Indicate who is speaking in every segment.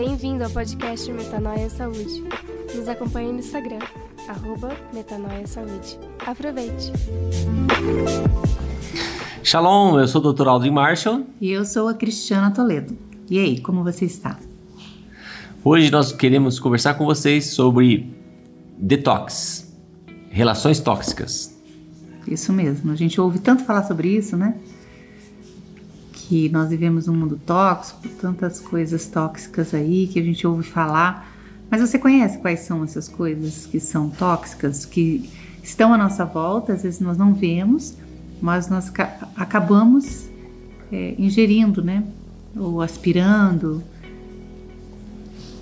Speaker 1: Bem-vindo ao podcast Metanoia Saúde. Nos acompanhe no Instagram, arroba Metanoia Saúde. Aproveite!
Speaker 2: Shalom, eu sou o Dr. Aldrin Marshall.
Speaker 3: E eu sou a Cristiana Toledo. E aí, como você está?
Speaker 2: Hoje nós queremos conversar com vocês sobre detox, relações tóxicas.
Speaker 3: Isso mesmo, a gente ouve tanto falar sobre isso, né? Que nós vivemos um mundo tóxico, tantas coisas tóxicas aí que a gente ouve falar. Mas você conhece quais são essas coisas que são tóxicas, que estão à nossa volta, às vezes nós não vemos, mas nós acabamos é, ingerindo, né? Ou aspirando.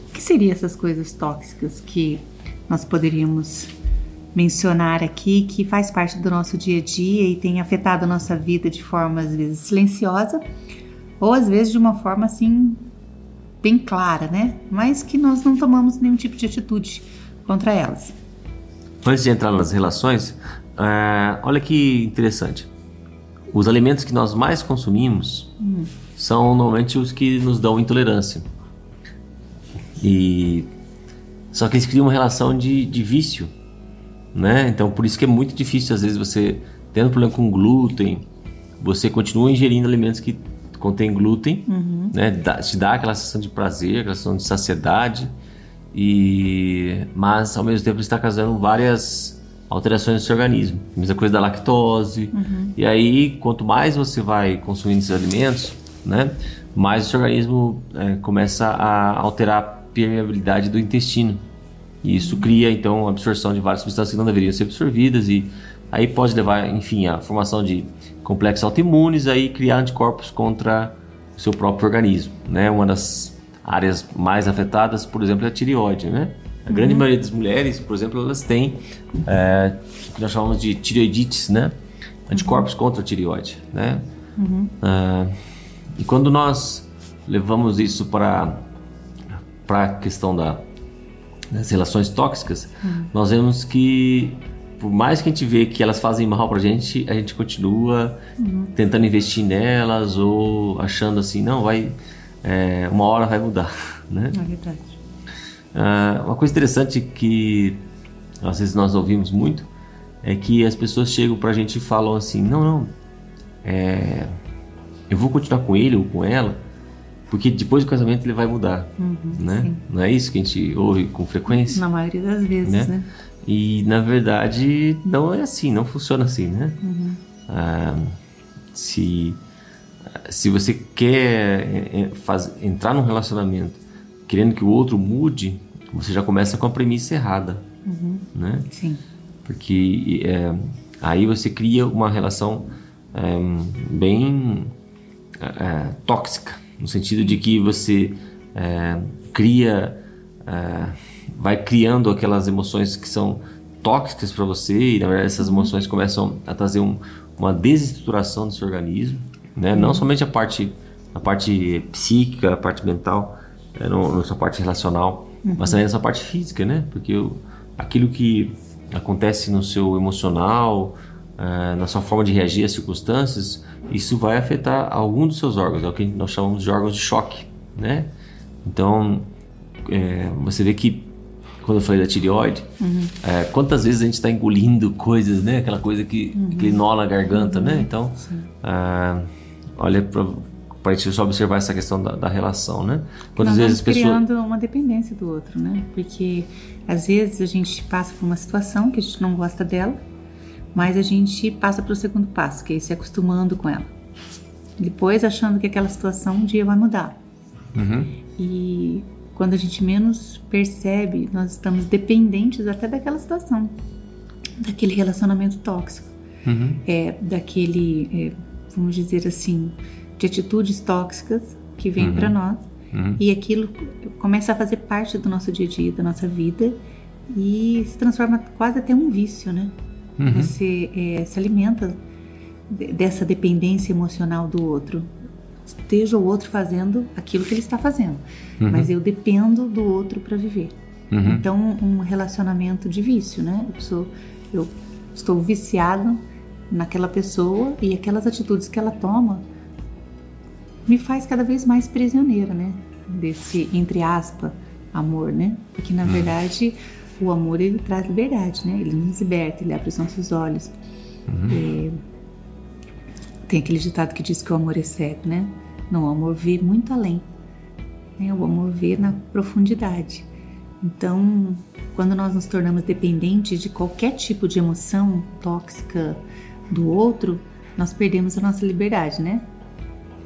Speaker 3: O que seriam essas coisas tóxicas que nós poderíamos mencionar aqui que faz parte do nosso dia a dia e tem afetado a nossa vida de forma às vezes silenciosa ou às vezes de uma forma assim bem clara, né? Mas que nós não tomamos nenhum tipo de atitude contra elas.
Speaker 2: Antes de entrar nas relações, uh, olha que interessante. Os alimentos que nós mais consumimos hum. são normalmente os que nos dão intolerância. E só que eles criam uma relação de, de vício né? Então por isso que é muito difícil às vezes você tendo problema com glúten, você continua ingerindo alimentos que contêm glúten, uhum. né? Dá, te dá aquela sensação de prazer, aquela sensação de saciedade e mas ao mesmo tempo está causando várias alterações no seu organismo. A mesma coisa da lactose. Uhum. E aí quanto mais você vai consumindo esses alimentos, né? Mais o seu organismo é, começa a alterar a permeabilidade do intestino. E isso cria então a absorção de várias substâncias que não deveriam ser absorvidas e aí pode levar, enfim, à formação de complexos autoimunes, aí criar anticorpos contra o seu próprio organismo, né? Uma das áreas mais afetadas, por exemplo, é a tireoide, né? A grande uhum. maioria das mulheres, por exemplo, elas têm é, o que nós chamamos de tireoidites, né? Anticorpos uhum. contra a tireoide, né? Uhum. Uh, e quando nós levamos isso para para a questão da nas relações tóxicas, nós vemos que por mais que a gente vê que elas fazem mal pra gente, a gente continua uhum. tentando investir nelas ou achando assim, não, vai é, uma hora vai mudar, né?
Speaker 3: É verdade.
Speaker 2: Uh, uma coisa interessante que às vezes nós ouvimos muito é que as pessoas chegam pra gente e falam assim, não, não, é, eu vou continuar com ele ou com ela porque depois do casamento ele vai mudar, uhum, né? Sim. Não é isso que a gente ouve com frequência?
Speaker 3: Na maioria das vezes, né? né?
Speaker 2: E na verdade não é assim, não funciona assim, né? Uhum. Ah, se se você quer é, é, faz, entrar num relacionamento querendo que o outro mude, você já começa com a premissa errada, uhum. né?
Speaker 3: Sim.
Speaker 2: Porque é, aí você cria uma relação é, bem é, tóxica no sentido de que você é, cria, é, vai criando aquelas emoções que são tóxicas para você e na verdade essas emoções começam a trazer um, uma desestruturação do seu organismo, né? Não somente a parte a parte psíquica, a parte mental, é, parte relacional, uhum. mas também na parte física, né? Porque o, aquilo que acontece no seu emocional, uh, na sua forma de reagir às circunstâncias, isso vai afetar algum dos seus órgãos, é o que nós chamamos de órgãos de choque, né? Então, é, você vê que quando eu falei da tireoide, uhum. é, quantas vezes a gente está engolindo coisas, né? Aquela coisa que, uhum. aquele nó na garganta, né? uhum. né? Então, ah, olha para para a gente só observar essa questão da, da relação, né?
Speaker 3: Quantas Nós vezes pessoas criando uma dependência do outro, né? Porque às vezes a gente passa por uma situação que a gente não gosta dela mas a gente passa para o segundo passo, que é se acostumando com ela. Depois achando que aquela situação um dia vai mudar. Uhum. E quando a gente menos percebe, nós estamos dependentes até daquela situação, daquele relacionamento tóxico, uhum. é, daquele, é, vamos dizer assim, de atitudes tóxicas que vêm uhum. para nós. Uhum. E aquilo começa a fazer parte do nosso dia a dia, da nossa vida e se transforma quase até um vício, né? Uhum. Você é, se alimenta dessa dependência emocional do outro. Esteja o outro fazendo aquilo que ele está fazendo, uhum. mas eu dependo do outro para viver. Uhum. Então, um relacionamento de vício, né? Eu, sou, eu estou viciado naquela pessoa e aquelas atitudes que ela toma me faz cada vez mais prisioneira, né? desse entre aspas amor, né? Porque na hum. verdade o amor ele traz liberdade, né? Ele nos liberta, ele abre os nossos olhos. Uhum. É, tem aquele ditado que diz que o amor é cego, né? Não, o amor vê muito além. Né? O amor vê na profundidade. Então, quando nós nos tornamos dependentes de qualquer tipo de emoção tóxica do outro, nós perdemos a nossa liberdade, né?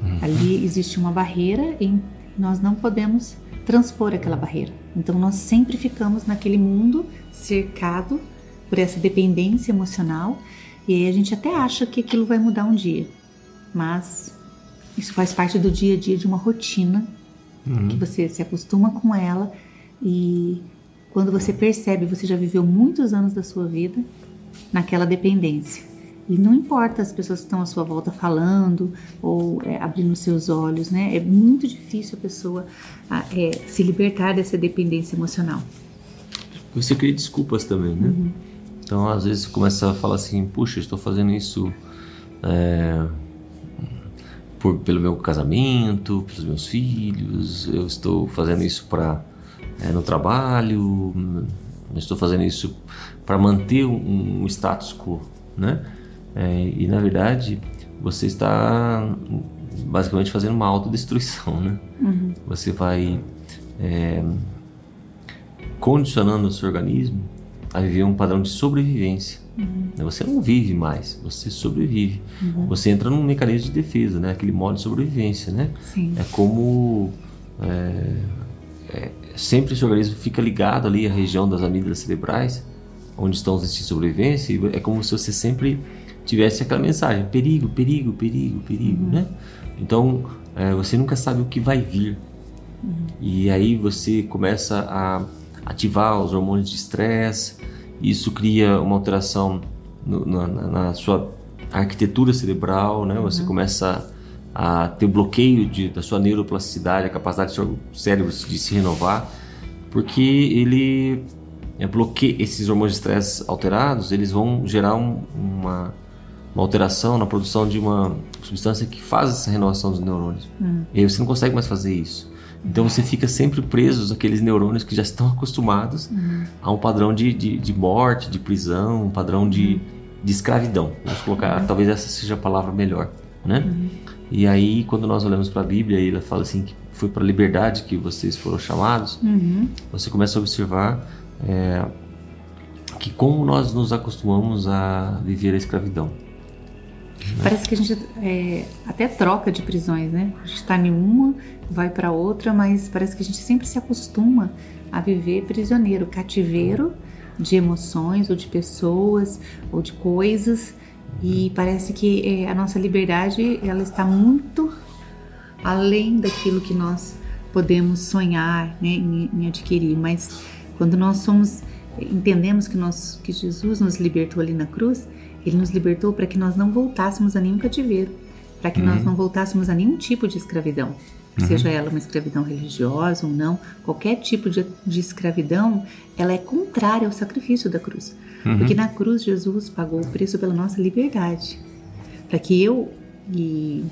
Speaker 3: Uhum. Ali existe uma barreira e nós não podemos transpor aquela barreira. Então nós sempre ficamos naquele mundo cercado por essa dependência emocional e aí a gente até acha que aquilo vai mudar um dia, mas isso faz parte do dia a dia de uma rotina uhum. que você se acostuma com ela e quando você percebe, você já viveu muitos anos da sua vida naquela dependência. E não importa as pessoas que estão à sua volta falando ou é, abrindo seus olhos, né? É muito difícil a pessoa é, se libertar dessa dependência emocional.
Speaker 2: Você cria desculpas também, né? Uhum. Então, às vezes, começa a falar assim: puxa, estou fazendo isso é, por, pelo meu casamento, pelos meus filhos, eu estou fazendo isso para é, no trabalho, eu estou fazendo isso para manter um, um status quo, né? É, e na verdade, você está basicamente fazendo uma autodestruição, né? Uhum. Você vai é, condicionando o seu organismo a viver um padrão de sobrevivência. Uhum. Você não vive mais, você sobrevive. Uhum. Você entra num mecanismo de defesa, né? Aquele modo de sobrevivência, né? Sim. É como é, é, sempre o seu organismo fica ligado ali à região das amígdalas cerebrais, onde estão os instintos de sobrevivência. é como se você sempre tivesse aquela mensagem: perigo, perigo, perigo, perigo, uhum. né? Então é, você nunca sabe o que vai vir. Uhum. E aí você começa a ativar os hormônios de estresse, isso cria uma alteração no, na, na, sua arquitetura cerebral, né? Você uhum. começa a ter bloqueio de, da sua neuroplasticidade, a capacidade do seu cérebro de se renovar, porque ele é, bloqueia esses hormônios de estresse alterados, eles vão gerar um, uma uma alteração na produção de uma substância que faz essa renovação dos neurônios. Hum. E aí você não consegue mais fazer isso. Então você fica sempre preso àqueles neurônios que já estão acostumados uhum. a um padrão de, de, de, morte, de prisão, um padrão de, uhum. de escravidão. Vamos colocar, uhum. talvez essa seja a palavra melhor, né? Uhum. E aí quando nós olhamos para a Bíblia, ela fala assim que foi para a liberdade que vocês foram chamados. Uhum. Você começa a observar é, que como nós nos acostumamos a viver a escravidão.
Speaker 3: Parece que a gente é, até troca de prisões, né? A gente está em uma, vai para outra, mas parece que a gente sempre se acostuma a viver prisioneiro, cativeiro de emoções ou de pessoas ou de coisas e parece que é, a nossa liberdade ela está muito além daquilo que nós podemos sonhar né, em, em adquirir, mas quando nós somos entendemos que nós que Jesus nos libertou ali na cruz, ele nos libertou para que nós não voltássemos a nenhum cativeiro, para que uhum. nós não voltássemos a nenhum tipo de escravidão. Uhum. Seja ela uma escravidão religiosa ou não, qualquer tipo de, de escravidão, ela é contrária ao sacrifício da cruz. Uhum. Porque na cruz Jesus pagou o preço pela nossa liberdade. Para que eu e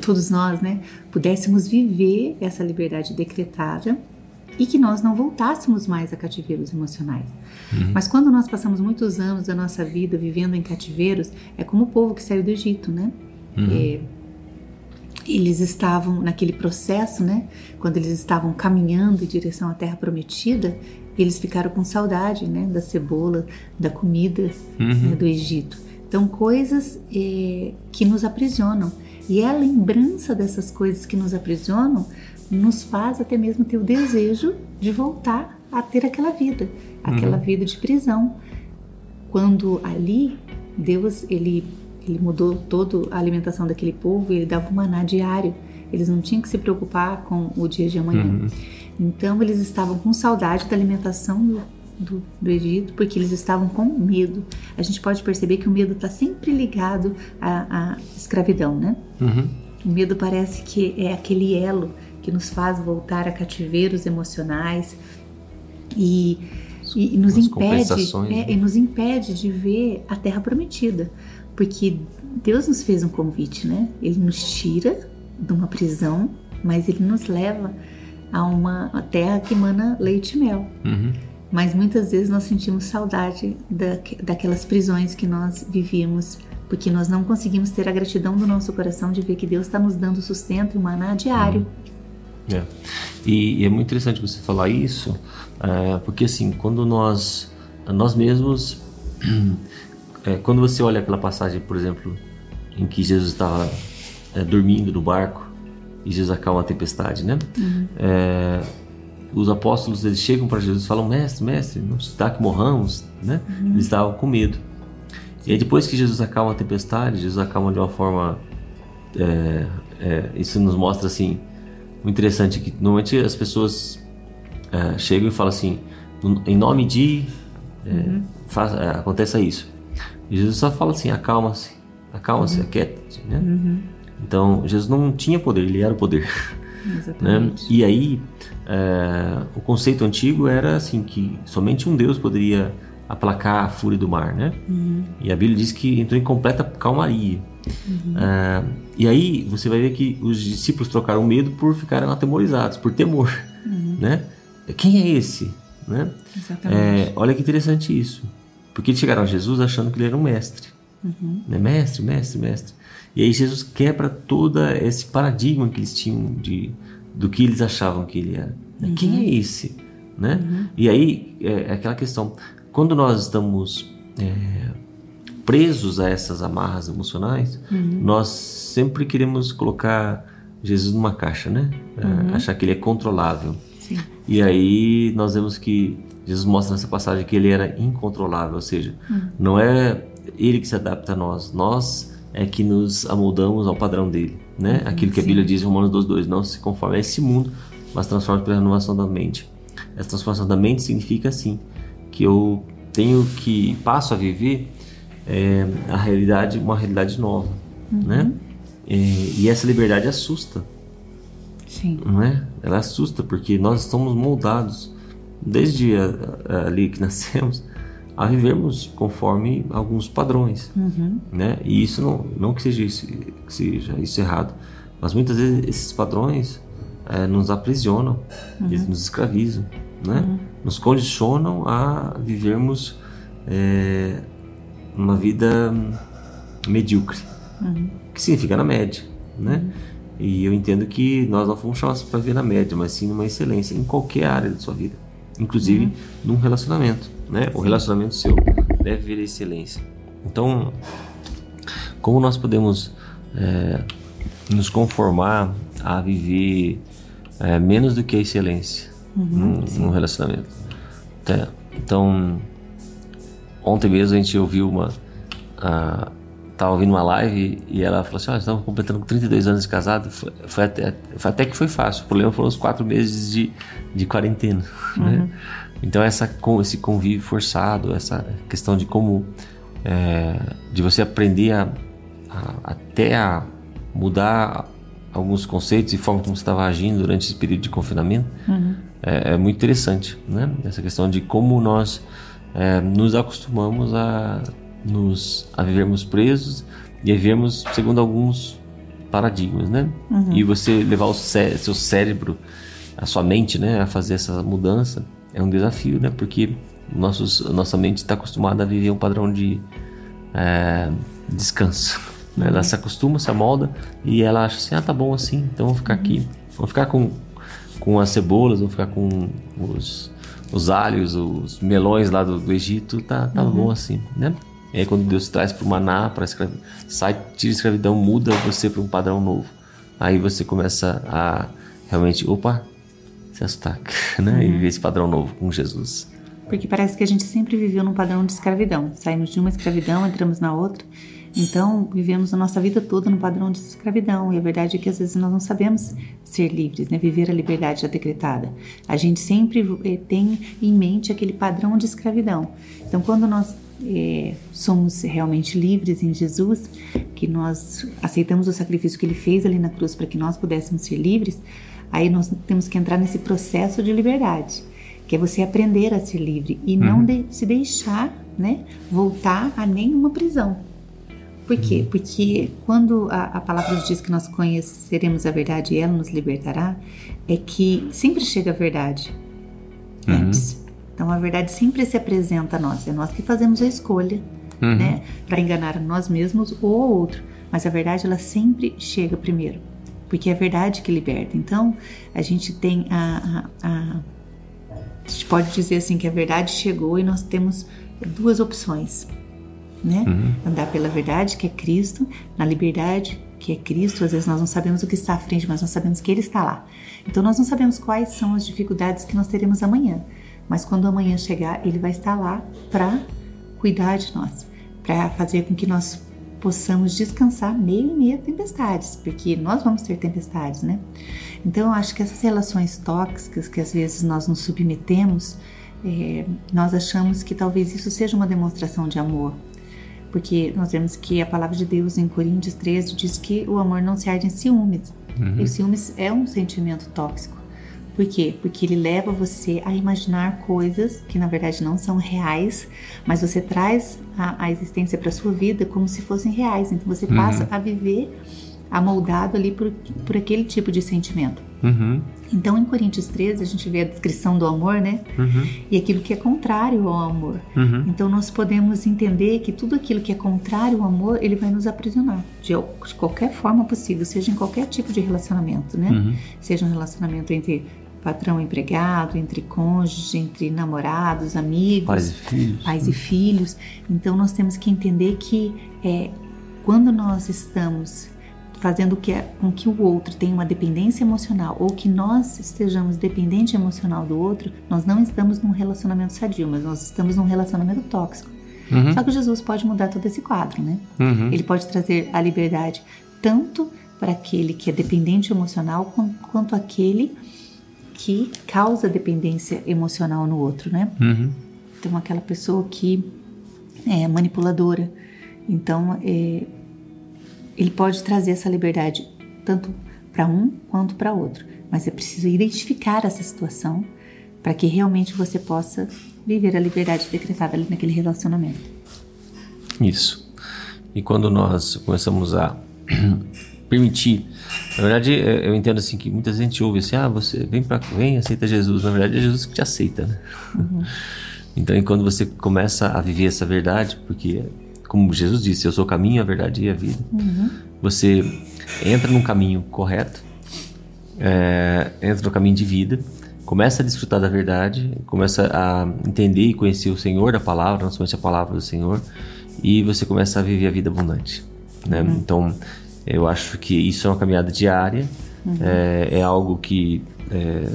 Speaker 3: todos nós, né, pudéssemos viver essa liberdade decretada e que nós não voltássemos mais a cativeiros emocionais. Uhum. Mas quando nós passamos muitos anos da nossa vida vivendo em cativeiros, é como o povo que saiu do Egito, né? Uhum. É, eles estavam naquele processo, né? Quando eles estavam caminhando em direção à Terra Prometida, eles ficaram com saudade, né? Da cebola, da comida uhum. né, do Egito. Então, coisas é, que nos aprisionam. E é a lembrança dessas coisas que nos aprisionam nos faz até mesmo ter o desejo de voltar a ter aquela vida, aquela uhum. vida de prisão. Quando ali Deus ele ele mudou toda a alimentação daquele povo, ele dava um maná diário. Eles não tinham que se preocupar com o dia de amanhã. Uhum. Então eles estavam com saudade da alimentação do, do, do, Egito, porque eles estavam com medo. A gente pode perceber que o medo está sempre ligado à, à escravidão, né? Uhum. O medo parece que é aquele elo que nos faz voltar a cativeiros emocionais e, e, nos impede é, né? e nos impede de ver a terra prometida, porque Deus nos fez um convite, né? Ele nos tira de uma prisão, mas ele nos leva a uma terra que emana leite e mel.
Speaker 2: Uhum.
Speaker 3: Mas muitas vezes nós sentimos saudade da, daquelas prisões que nós vivíamos, porque nós não conseguimos ter a gratidão do nosso coração de ver que Deus está nos dando sustento e maná diário.
Speaker 2: Uhum. É. E, e, é muito interessante você falar isso, é, porque assim, quando nós, nós mesmos, é, quando você olha aquela passagem, por exemplo, em que Jesus estava é, dormindo no barco e Jesus acalma a tempestade, né?
Speaker 3: Uhum.
Speaker 2: É, os apóstolos eles chegam para Jesus e falam: Mestre, mestre, não está que morramos, né? Uhum. Eles estavam com medo. E aí depois que Jesus acalma a tempestade, Jesus acalma de uma forma, é, isso nos mostra assim, o interessante é que normalmente as pessoas é, chegam e falam assim, em nome de, é, uhum. faz, é, aconteça isso. E Jesus só fala assim, acalma-se, acalma-se, uhum. aquieta-se, né?
Speaker 3: Uhum.
Speaker 2: Então Jesus não tinha poder, ele era o poder. Né? E aí é, o conceito antigo era assim que somente um Deus poderia aplacar a fúria do mar, né?
Speaker 3: Uhum.
Speaker 2: E a Bíblia diz que entrou em completa calmaria.
Speaker 3: Uhum.
Speaker 2: É, e aí você vai ver que os discípulos trocaram medo por ficarem atemorizados, por temor,
Speaker 3: uhum.
Speaker 2: né? Quem é esse, né? É, olha que interessante isso, porque eles chegaram a Jesus achando que ele era um mestre,
Speaker 3: uhum.
Speaker 2: né? Mestre, mestre, mestre. E aí Jesus quebra todo esse paradigma que eles tinham de do que eles achavam que ele era.
Speaker 3: Uhum.
Speaker 2: Quem é esse, né?
Speaker 3: Uhum.
Speaker 2: E aí é, é aquela questão, quando nós estamos é, presos a essas amarras emocionais,
Speaker 3: uhum.
Speaker 2: nós sempre queremos colocar Jesus numa caixa, né? É,
Speaker 3: Uhum.
Speaker 2: achar que ele é controlável.
Speaker 3: Sim.
Speaker 2: E aí nós vemos que Jesus mostra nessa passagem que ele era incontrolável, ou seja,
Speaker 3: Uhum.
Speaker 2: não é ele que se adapta a nós, nós é que nos amoldamos ao padrão dele, né? Aquilo que a. Bíblia diz em Romanos 2:2, não se conforme a esse mundo, mas transforme pela renovação da mente. Essa transformação da mente significa assim que eu tenho que passo a viver é, a realidade, uma realidade nova, né? E, e essa liberdade assusta,
Speaker 3: Sim.
Speaker 2: não é? Ela assusta porque nós estamos moldados desde a, a, ali que nascemos a vivermos conforme alguns padrões,
Speaker 3: Uhum.
Speaker 2: né? E isso não, não que seja isso, que seja isso errado, mas muitas vezes esses padrões eh, nos aprisionam, eles nos escravizam, né? Nos condicionam a vivermos eh, uma vida medíocre,
Speaker 3: Uhum.
Speaker 2: que significa na média, né? E eu entendo que nós não fomos chamados para viver na média, mas sim numa excelência em qualquer área da sua vida, inclusive num relacionamento, né? O relacionamento seu deve vir a excelência. Então, como nós podemos é, nos conformar a viver é, menos do que a excelência num, num relacionamento? Tá? Então, ontem mesmo a gente ouviu uma. A, tava ouvindo uma live e ela falou assim: ah, estamos completando 32 anos de casado. Foi, foi até, foi até que foi fácil. O problema foram os quatro meses de, de quarentena. Né? Então, essa, esse convívio forçado, essa questão de como. é, de você aprender a, a- até a mudar alguns conceitos e forma como você estava agindo durante esse período de confinamento é, é muito interessante, né? Essa questão de como nós é, nos acostumamos a nos a vivermos presos e a vivermos segundo alguns paradigmas, né? E você levar o cé- seu cérebro, a sua mente, né, a fazer essa mudança é um desafio, né? Porque nossos, nossa mente está acostumada a viver um padrão de é, descanso. né? Ela se acostuma, se amolda e ela acha assim, ah, tá bom assim, então vou ficar aqui, vou ficar com com as cebolas, vou ficar com os, os alhos, os melões lá do, do Egito, tá, tá bom assim, né? E aí quando Deus traz para o maná, para sai, tira a escravidão, muda você para um padrão novo. Aí você começa a realmente, opa, se assustar, né? E viver esse padrão novo com Jesus.
Speaker 3: Porque parece que a gente sempre viveu num padrão de escravidão. Saímos de uma escravidão, entramos na outra. Então, vivemos a nossa vida toda no padrão de escravidão. E a verdade é que às vezes nós não sabemos ser livres, né? Viver a liberdade já decretada. A gente sempre eh, tem em mente aquele padrão de escravidão. Então, quando nós eh, somos realmente livres em Jesus, que nós aceitamos o sacrifício que Ele fez ali na cruz para que nós pudéssemos ser livres, aí nós temos que entrar nesse processo de liberdade que é você aprender a ser livre e não de- se deixar, né, voltar a nenhuma prisão. Por quê? Uhum. Porque quando a, a palavra diz que nós conheceremos a verdade e ela nos libertará, é que sempre chega a verdade uhum. antes. Então a verdade sempre se apresenta a nós. É nós que fazemos a escolha, uhum. né, para enganar nós mesmos ou o outro. Mas a verdade ela sempre chega primeiro, porque é a verdade que liberta. Então a gente tem a, a, a a gente pode dizer assim que a verdade chegou e nós temos duas opções, né? Uhum. Andar pela verdade, que é Cristo, na liberdade, que é Cristo. Às vezes nós não sabemos o que está à frente, mas nós sabemos que Ele está lá. Então nós não sabemos quais são as dificuldades que nós teremos amanhã, mas quando amanhã chegar, Ele vai estar lá para cuidar de nós, para fazer com que nós possamos descansar meio e meio tempestades, porque nós vamos ter tempestades, né? Então eu acho que essas relações tóxicas que às vezes nós nos submetemos, é, nós achamos que talvez isso seja uma demonstração de amor, porque nós vemos que a palavra de Deus em Coríntios 13 diz que o amor não se arde em ciúmes. Uhum. E o ciúmes é um sentimento tóxico. Por quê? Porque ele leva você a imaginar coisas que na verdade não são reais, mas você traz a, a existência para sua vida como se fossem reais. Então você passa uhum. a viver amoldado ali por, por aquele tipo de sentimento. Uhum. Então, em Coríntios 13, a gente vê a descrição do amor, né? Uhum. E aquilo que é contrário ao amor. Uhum. Então, nós podemos entender que tudo aquilo que é contrário ao amor, ele vai nos aprisionar de, de qualquer forma possível, seja em qualquer tipo de relacionamento, né? Uhum. Seja um relacionamento entre patrão empregado, entre cônjuges, entre namorados, amigos,
Speaker 2: pais e filhos.
Speaker 3: Pais e filhos. Então, nós temos que entender que é, quando nós estamos fazendo que, com que o outro tenha uma dependência emocional ou que nós estejamos dependente emocional do outro, nós não estamos num relacionamento sadio, mas nós estamos num relacionamento tóxico. Uhum. Só que Jesus pode mudar todo esse quadro, né? Uhum. Ele pode trazer a liberdade tanto para aquele que é dependente emocional quanto aquele que causa dependência emocional no outro, né? Uhum. Então aquela pessoa que é manipuladora, então é, ele pode trazer essa liberdade tanto para um quanto para outro, mas é preciso identificar essa situação para que realmente você possa viver a liberdade decretada ali naquele relacionamento.
Speaker 2: Isso. E quando nós começamos a permitir, na verdade, é, eu entendo assim que muita gente ouve assim, ah, você vem para vem, aceita Jesus. Na verdade, é Jesus que te aceita, né? Uhum. Então, quando você começa a viver essa verdade, porque como Jesus disse, eu sou o caminho, a verdade e a vida. Uhum. Você entra num caminho correto, é, entra no caminho de vida, começa a desfrutar da verdade, começa a entender e conhecer o Senhor da palavra, não somente a palavra do Senhor, e você começa a viver a vida abundante. Né? Uhum. Então, eu acho que isso é uma caminhada diária, uhum. é, é, algo que é,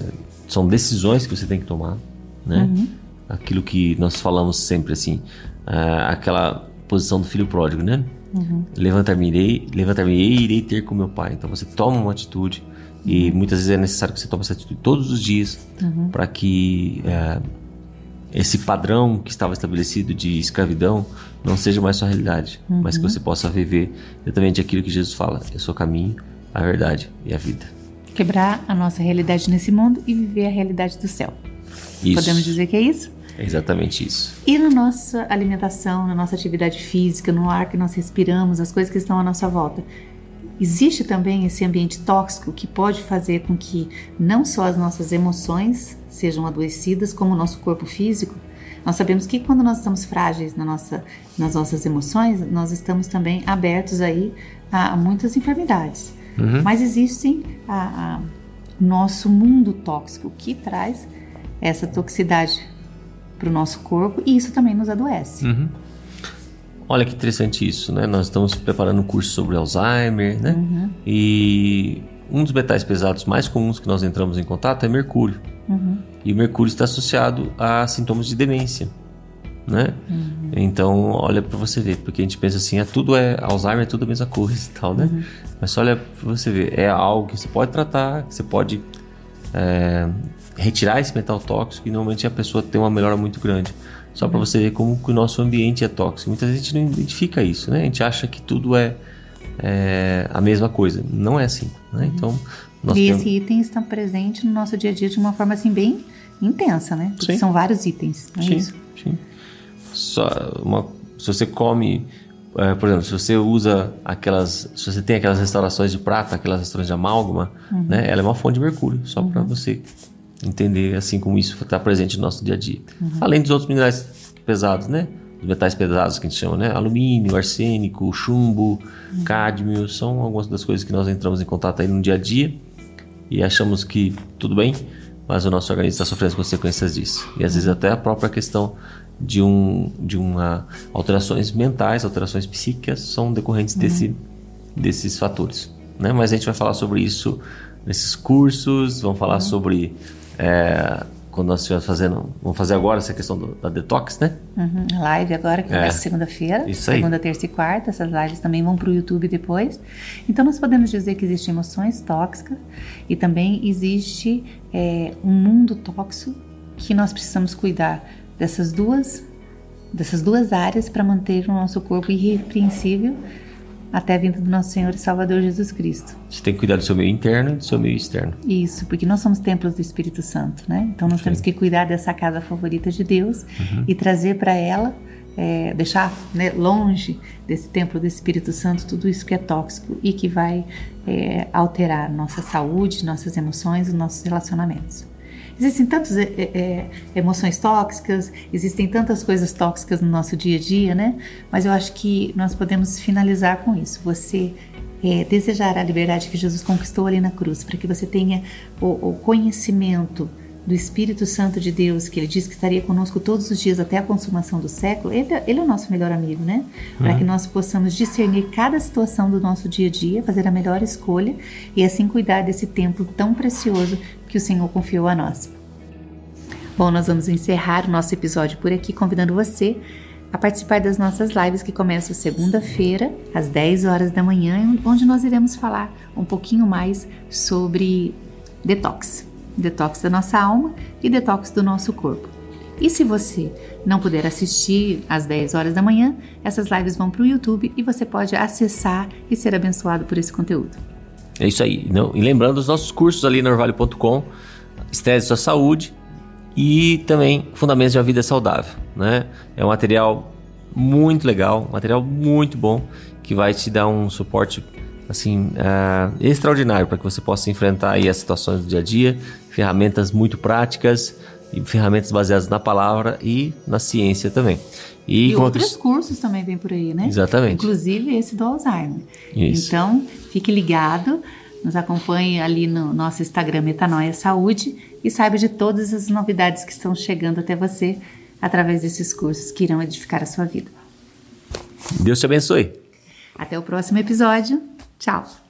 Speaker 2: são decisões que você tem que tomar, né? Uhum. Aquilo que nós falamos sempre assim, é, aquela posição do filho pródigo, né? Uhum. Levantar-me-irei, levantar-me-ei e irei ter com meu pai. Então você toma uma atitude e uhum. muitas vezes é necessário que você tome essa atitude todos os dias uhum. para que é, esse padrão que estava estabelecido de escravidão não seja mais sua realidade, mas que uhum. você possa viver exatamente aquilo que Jesus fala: eu sou o caminho, a verdade e a vida.
Speaker 3: Quebrar a nossa realidade nesse mundo e viver a realidade do céu. Isso. Podemos dizer que é isso?
Speaker 2: É exatamente isso.
Speaker 3: E na nossa alimentação, na nossa atividade física, no ar que nós respiramos, as coisas que estão à nossa volta. Existe também esse ambiente tóxico que pode fazer com que não só as nossas emoções sejam adoecidas, como o nosso corpo físico. Nós sabemos que quando nós estamos frágeis na nossa, nas nossas emoções, nós estamos também abertos aí a, muitas enfermidades. Uhum. Mas existe a, a nosso mundo tóxico que traz essa toxicidade para o nosso corpo e isso também nos adoece. Uhum.
Speaker 2: Olha que interessante isso, né? Nós estamos preparando um curso sobre Alzheimer, né? Uhum. E um dos metais pesados mais comuns que nós entramos em contato é mercúrio. Uhum. E o mercúrio está associado a sintomas de demência, né? Uhum. Então, olha para você ver, porque a gente pensa assim, é tudo é Alzheimer, é tudo a mesma coisa e tal, né? Uhum. Mas olha para você ver, é algo que você pode tratar, que você pode é, retirar esse metal tóxico e normalmente a pessoa tem uma melhora muito grande. Só para você ver como que o nosso ambiente é tóxico. Muita gente não identifica isso, né? A gente acha que tudo é, é a mesma coisa. Não é assim, né? Uhum. Então,
Speaker 3: nós e temos... esse item está presente no nosso dia a dia de uma forma assim bem intensa, né? São vários itens, não é
Speaker 2: sim,
Speaker 3: isso?
Speaker 2: Sim. Só uma, se você come é, por exemplo, se você usa aquelas, se você tem aquelas restaurações de prata, aquelas restaurações de amálgama, uhum. né? Ela é uma fonte de mercúrio, só uhum. para você entender assim como isso está presente no nosso dia a dia. Uhum. Além dos outros minerais pesados, né? Os metais pesados que a gente chama, né? Alumínio, arsênico, chumbo, uhum. cádmio, são algumas das coisas que nós entramos em contato aí no dia a dia e achamos que tudo bem, mas o nosso organismo está sofrendo as consequências disso. E às vezes até a própria questão de, um, de uma alterações mentais, alterações psíquicas são decorrentes uhum. desse, desses fatores. Né? Mas a gente vai falar sobre isso nesses cursos, vamos falar uhum. sobre é, quando nós estivermos fazendo, vamos fazer agora essa questão do, da detox, né?
Speaker 3: Uhum, live agora, que é. começa segunda-feira.
Speaker 2: Isso aí.
Speaker 3: Segunda, terça e quarta. Essas lives também vão para o YouTube depois. Então, nós podemos dizer que existem emoções tóxicas e também existe é, um mundo tóxico que nós precisamos cuidar dessas duas, dessas duas áreas para manter o nosso corpo irrepreensível até a vinda do nosso Senhor e Salvador Jesus Cristo.
Speaker 2: Você tem que cuidar do seu meio interno e do seu meio externo.
Speaker 3: Isso, porque nós somos templos do Espírito Santo, né? Então nós Sim. temos que cuidar dessa casa favorita de Deus uhum. e trazer para ela, é, deixar né, longe desse templo do Espírito Santo tudo isso que é tóxico e que vai é, alterar nossa saúde, nossas emoções e nossos relacionamentos. Existem tantas é, é, emoções tóxicas, existem tantas coisas tóxicas no nosso dia a dia, né? Mas eu acho que nós podemos finalizar com isso. Você é, desejar a liberdade que Jesus conquistou ali na cruz, para que você tenha o, o conhecimento do Espírito Santo de Deus, que ele diz que estaria conosco todos os dias até a consumação do século, ele, ele é o nosso melhor amigo, né? Para uhum. que nós possamos discernir cada situação do nosso dia a dia, fazer a melhor escolha e assim cuidar desse templo tão precioso que o Senhor confiou a nós. Bom, nós vamos encerrar o nosso episódio por aqui, convidando você a participar das nossas lives que começam segunda-feira, às 10 horas da manhã, onde nós iremos falar um pouquinho mais sobre detox detox da nossa alma e detox do nosso corpo. E se você não puder assistir às 10 horas da manhã, essas lives vão para o YouTube e você pode acessar e ser abençoado por esse conteúdo.
Speaker 2: É isso aí. Não, e lembrando os nossos cursos ali no orvalho.com, Estresse Sua Saúde e também Fundamentos de uma Vida Saudável. Né? É um material muito legal, um material muito bom que vai te dar um suporte assim uh, extraordinário para que você possa enfrentar aí as situações do dia a dia, ferramentas muito práticas e ferramentas baseadas na palavra e na ciência também.
Speaker 3: E, e outros cursos também vem por aí, né?
Speaker 2: Exatamente.
Speaker 3: Inclusive esse do Alzheimer. Isso. Então, fique ligado, nos acompanhe ali no nosso Instagram Metanoia Saúde e saiba de todas as novidades que estão chegando até você através desses cursos que irão edificar a sua vida.
Speaker 2: Deus te abençoe.
Speaker 3: Até o próximo episódio. Tchau!